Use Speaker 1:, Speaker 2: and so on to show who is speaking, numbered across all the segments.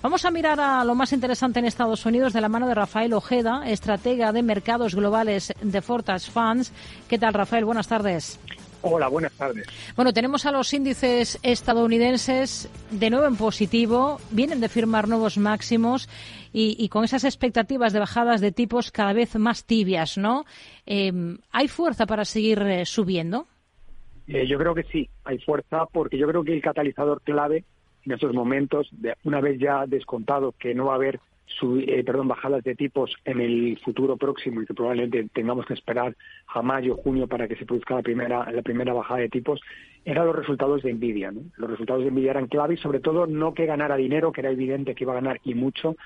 Speaker 1: Vamos a mirar a lo más interesante en Estados Unidos de la mano de Rafael Ojeda, estratega de mercados globales de Fortas Funds. ¿Qué tal, Rafael? Buenas tardes.
Speaker 2: Hola, buenas tardes.
Speaker 1: Bueno, tenemos a los índices estadounidenses de nuevo en positivo, vienen de firmar nuevos máximos y, con esas expectativas de bajadas de tipos cada vez más tibias, ¿no? Eh, ¿Hay fuerza para seguir eh, subiendo?
Speaker 2: Eh, yo creo que sí, hay fuerza porque yo creo que el catalizador clave en estos momentos, de, una vez ya descontado que no va a haber eh, perdón, bajadas de tipos en el futuro próximo y que probablemente tengamos que esperar a mayo, junio para que se produzca la primera, la primera bajada de tipos, eran los resultados de Nvidia. Los resultados de Nvidia eran clave y sobre todo no que ganara dinero, que era evidente que iba a ganar y mucho,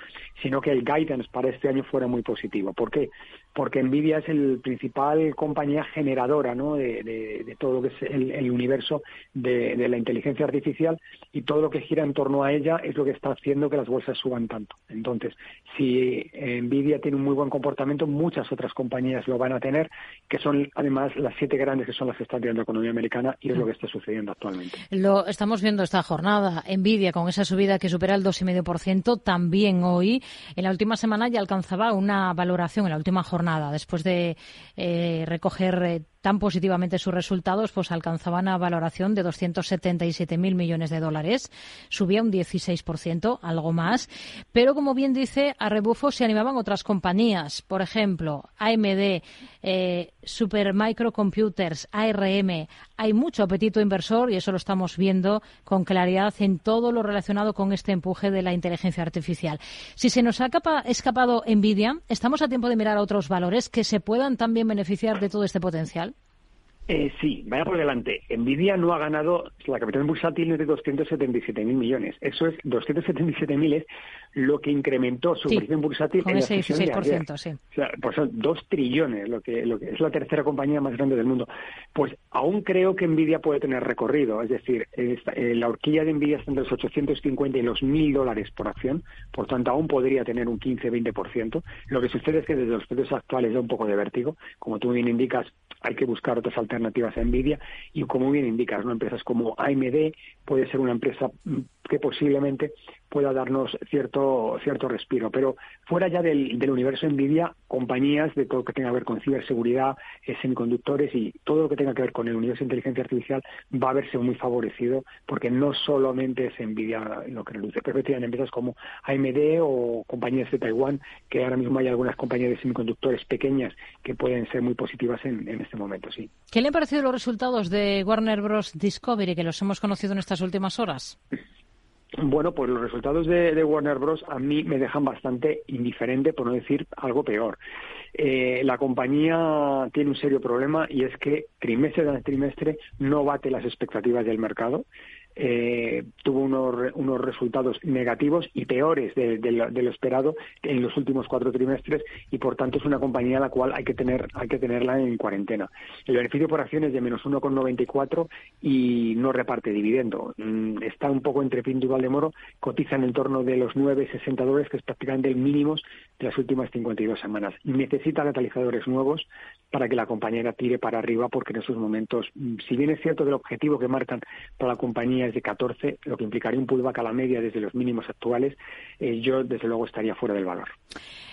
Speaker 2: sino que el guidance para este año fuera muy positivo. ¿Por qué? Porque Nvidia es el principal compañía generadora ¿no? de, todo lo que es el, universo de, de, la inteligencia artificial y todo lo que gira en torno a ella es lo que está haciendo que las bolsas suban tanto. Entonces, si Nvidia tiene un muy buen comportamiento, muchas otras compañías lo van a tener, que son además las siete grandes que son las que están tirando la economía americana y es lo que está sucediendo actualmente.
Speaker 1: Lo estamos viendo esta jornada. Nvidia con esa subida que supera el 2,5%, también hoy. En la última semana ya alcanzaba una valoración, en la última jornada, después de eh, recoger eh, tan positivamente sus resultados, pues alcanzaban una valoración de 277.000 millones de dólares. Subía un 16%, algo más. Pero, como bien dice, a rebufo se animaban otras compañías. Por ejemplo, AMD, eh, Supermicrocomputers, ARM. Hay mucho apetito inversor y eso lo estamos viendo con claridad en todo lo relacionado con este empuje de la inteligencia artificial. Si se nos ha escapado Nvidia, ¿estamos a tiempo de mirar a otros valores que se puedan también beneficiar de todo este potencial?
Speaker 2: Eh, sí, vaya por delante. Nvidia no ha ganado, la capital bursátil es de 277.000 millones. Eso es, 277.000 es lo que incrementó su sí, bursátil
Speaker 1: en ese 16%, sí.
Speaker 2: O sea, pues son dos trillones, lo que, lo que es la tercera compañía más grande del mundo. Pues aún creo que Nvidia puede tener recorrido. Es decir, eh, la horquilla de Nvidia está entre los 850 y los 1.000 dólares por acción. Por tanto, aún podría tener un 15-20%. Lo que sucede es que desde los precios actuales da un poco de vértigo. Como tú bien indicas, hay que buscar otras alternativas a Nvidia y como bien indicas, ¿no? empresas como AMD puede ser una empresa que posiblemente pueda darnos cierto cierto respiro. Pero fuera ya del, universo Nvidia, compañías de todo lo que tenga que ver con ciberseguridad, eh, semiconductores y todo lo que tenga que ver con el universo de inteligencia artificial va a verse muy favorecido porque no solamente es Nvidia lo que reduce, pero tienen empresas como AMD o compañías de Taiwán, que ahora mismo hay algunas compañías de semiconductores pequeñas que pueden ser muy positivas en, en este momento, sí.
Speaker 1: ¿Qué le han parecido los resultados de Warner Bros. Discovery que los hemos conocido en estas últimas horas?
Speaker 2: Bueno, pues los resultados de, Warner Bros. a mí me dejan bastante indiferente, por no decir algo peor. Eh, la compañía tiene un serio problema y es que trimestre tras trimestre no bate las expectativas del mercado eh, tuvo unos, unos resultados negativos y peores de, lo, esperado en los últimos cuatro trimestres y por tanto es una compañía a la cual hay que tener hay que tenerla en cuarentena. El beneficio por acción es de menos 1,94 y no reparte dividendo. Mm, está un poco entre pinto y moro cotiza en torno de los 9,60 dólares, que es prácticamente el mínimo de las últimas 52 semanas. Necesita catalizadores nuevos para que la compañía tire para arriba, porque en esos momentos, mm, si bien es cierto que el objetivo que marcan para la compañía es de 14, lo que implicaría un pullback a la media desde los mínimos actuales, eh, yo desde luego estaría fuera del valor.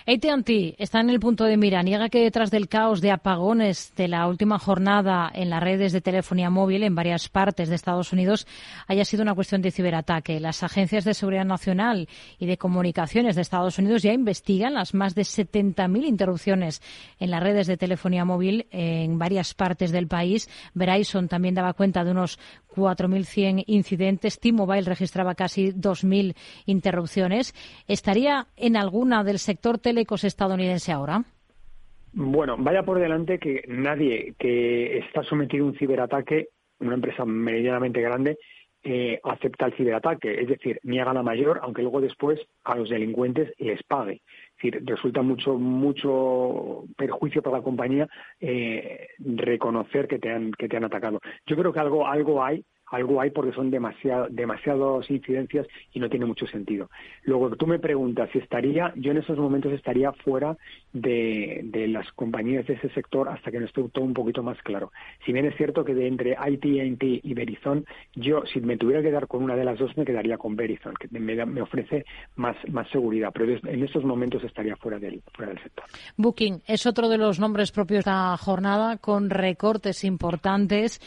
Speaker 1: AT&T está en el punto de mira. Niega que detrás del caos de apagones de la última jornada en las redes de telefonía móvil en varias partes de Estados Unidos haya sido una cuestión de ciberataque. Las agencias de seguridad nacional y de comunicaciones de Estados Unidos ya investigan las más de 70.000 interrupciones en las redes de telefonía móvil en varias partes del país. Verizon también daba cuenta de unos 4.100 incidentes. T-Mobile registraba casi 2.000 interrupciones. ¿Estaría en alguna del sector telecos estadounidense ahora?
Speaker 2: Bueno, vaya por delante que nadie que está sometido a un ciberataque, una empresa medianamente grande, eh, acepta el ciberataque, es decir, niega la mayor, aunque luego después a los delincuentes les pague. Es decir, resulta mucho mucho perjuicio para la compañía eh, reconocer que te han que te han atacado. Yo creo que algo algo hay algo hay porque son demasiado, demasiadas incidencias y no tiene mucho sentido. Luego, tú me preguntas si estaría, yo en esos momentos estaría fuera de, las compañías de ese sector hasta que no esté todo un poquito más claro. Si bien es cierto que de entre IT&T y Verizon, yo si me tuviera que dar con una de las dos me quedaría con Verizon, que me, me ofrece más, más seguridad, pero en estos momentos estaría fuera del, fuera del sector.
Speaker 1: Booking es otro de los nombres propios de la jornada con recortes importantes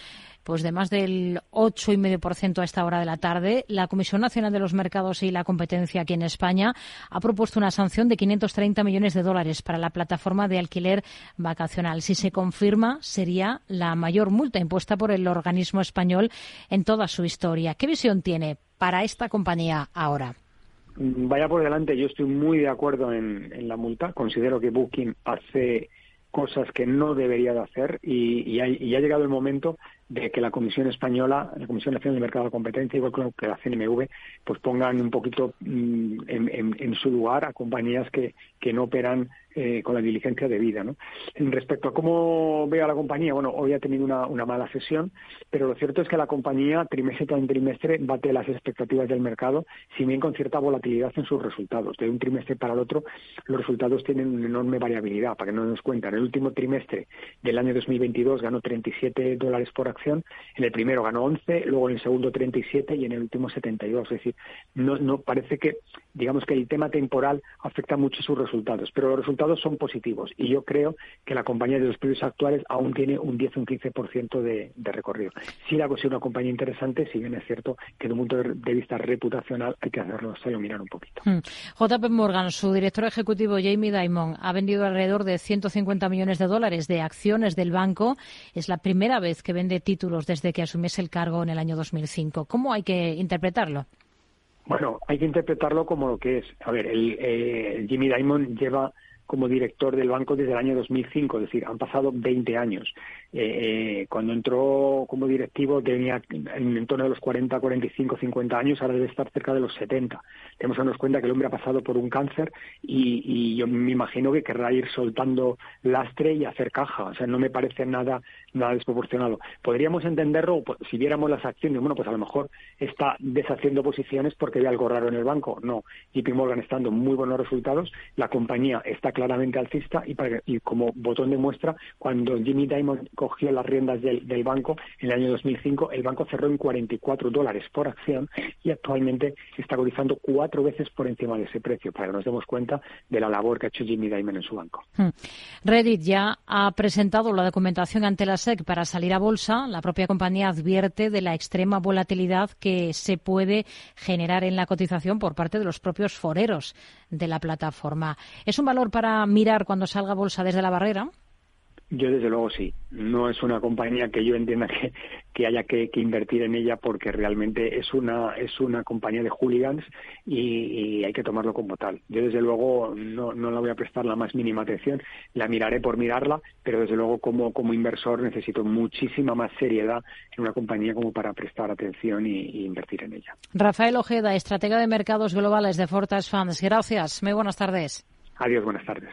Speaker 1: pues de más del 8,5% a esta hora de la tarde. La Comisión Nacional de los Mercados y la Competencia aquí en España ha propuesto una sanción de 530 millones de dólares para la plataforma de alquiler vacacional. Si se confirma, sería la mayor multa impuesta por el organismo español en toda su historia. ¿Qué visión tiene para esta compañía ahora?
Speaker 2: Vaya por delante, yo estoy muy de acuerdo en, en la multa. Considero que Booking hace cosas que no debería de hacer y, ha, llegado el momento de que la Comisión Española, la Comisión Nacional de Mercado de Competencia, igual que la CNMV, pues pongan un poquito mm, en, su lugar a compañías que, que no operan eh, con la diligencia debida. ¿no? Respecto a cómo veo a la compañía, bueno, hoy ha tenido una, una mala sesión, pero lo cierto es que la compañía trimestre tras trimestre bate las expectativas del mercado, si bien con cierta volatilidad en sus resultados. De un trimestre para el otro, los resultados tienen una enorme variabilidad, para que no nos cuenten. En el último trimestre del año 2022 ganó 37 dólares por acción, en el primero ganó 11, luego en el segundo 37 y en el último 72. Es decir, no, no parece que, digamos que el tema temporal afecta mucho sus resultados, pero los resultados son positivos y yo creo que la compañía de los precios actuales aún tiene un 10 o un 15% de, de recorrido. Si la considero una compañía interesante, si bien es cierto que de un punto de vista reputacional hay que hacerlo solo mirar un poquito.
Speaker 1: Hmm. JP Morgan, su director ejecutivo Jamie Dimon ha vendido alrededor de 150 millones de dólares de acciones del banco. Es la primera vez que vende títulos desde que asumiese el cargo en el año 2005. ¿Cómo hay que interpretarlo?
Speaker 2: Bueno, hay que interpretarlo como lo que es. A ver, el, eh, Jimmy Dimon lleva como director del banco desde el año 2005, es decir, han pasado 20 años. Eh, eh, cuando entró como directivo tenía en, torno a los 40, 45, 50 años, ahora debe estar cerca de los 70. Tenemos que darnos cuenta que el hombre ha pasado por un cáncer y, y, yo me imagino que querrá ir soltando lastre y hacer caja. O sea, no me parece nada, nada desproporcionado. Podríamos entenderlo pues, si viéramos las acciones, bueno, pues a lo mejor está deshaciendo posiciones porque ve algo raro en el banco. No, JP Morgan está dando muy buenos resultados, la compañía está claramente alcista y, para, y como botón de muestra, cuando Jimmy Dimon cogió las riendas del, banco en el año 2005, el banco cerró en 44 dólares por acción y actualmente está cotizando cuatro veces por encima de ese precio, para que nos demos cuenta de la labor que ha hecho Jimmy Dimon en su banco. Hmm.
Speaker 1: Reddit ya ha presentado la documentación ante la SEC para salir a bolsa. La propia compañía advierte de la extrema volatilidad que se puede generar en la cotización por parte de los propios foreros de la plataforma. ¿Es un valor para mirar cuando salga bolsa desde la barrera?
Speaker 2: Yo desde luego sí. No es una compañía que yo entienda que, haya que, invertir en ella porque realmente es una es una compañía de hooligans y, hay que tomarlo como tal. Yo desde luego no, no la voy a prestar la más mínima atención. La miraré por mirarla, pero desde luego como, como inversor necesito muchísima más seriedad en una compañía como para prestar atención y, invertir en ella.
Speaker 1: Rafael Ojeda, estratega de mercados globales de Fortas Funds. Gracias. Muy buenas tardes.
Speaker 2: Adiós, buenas tardes.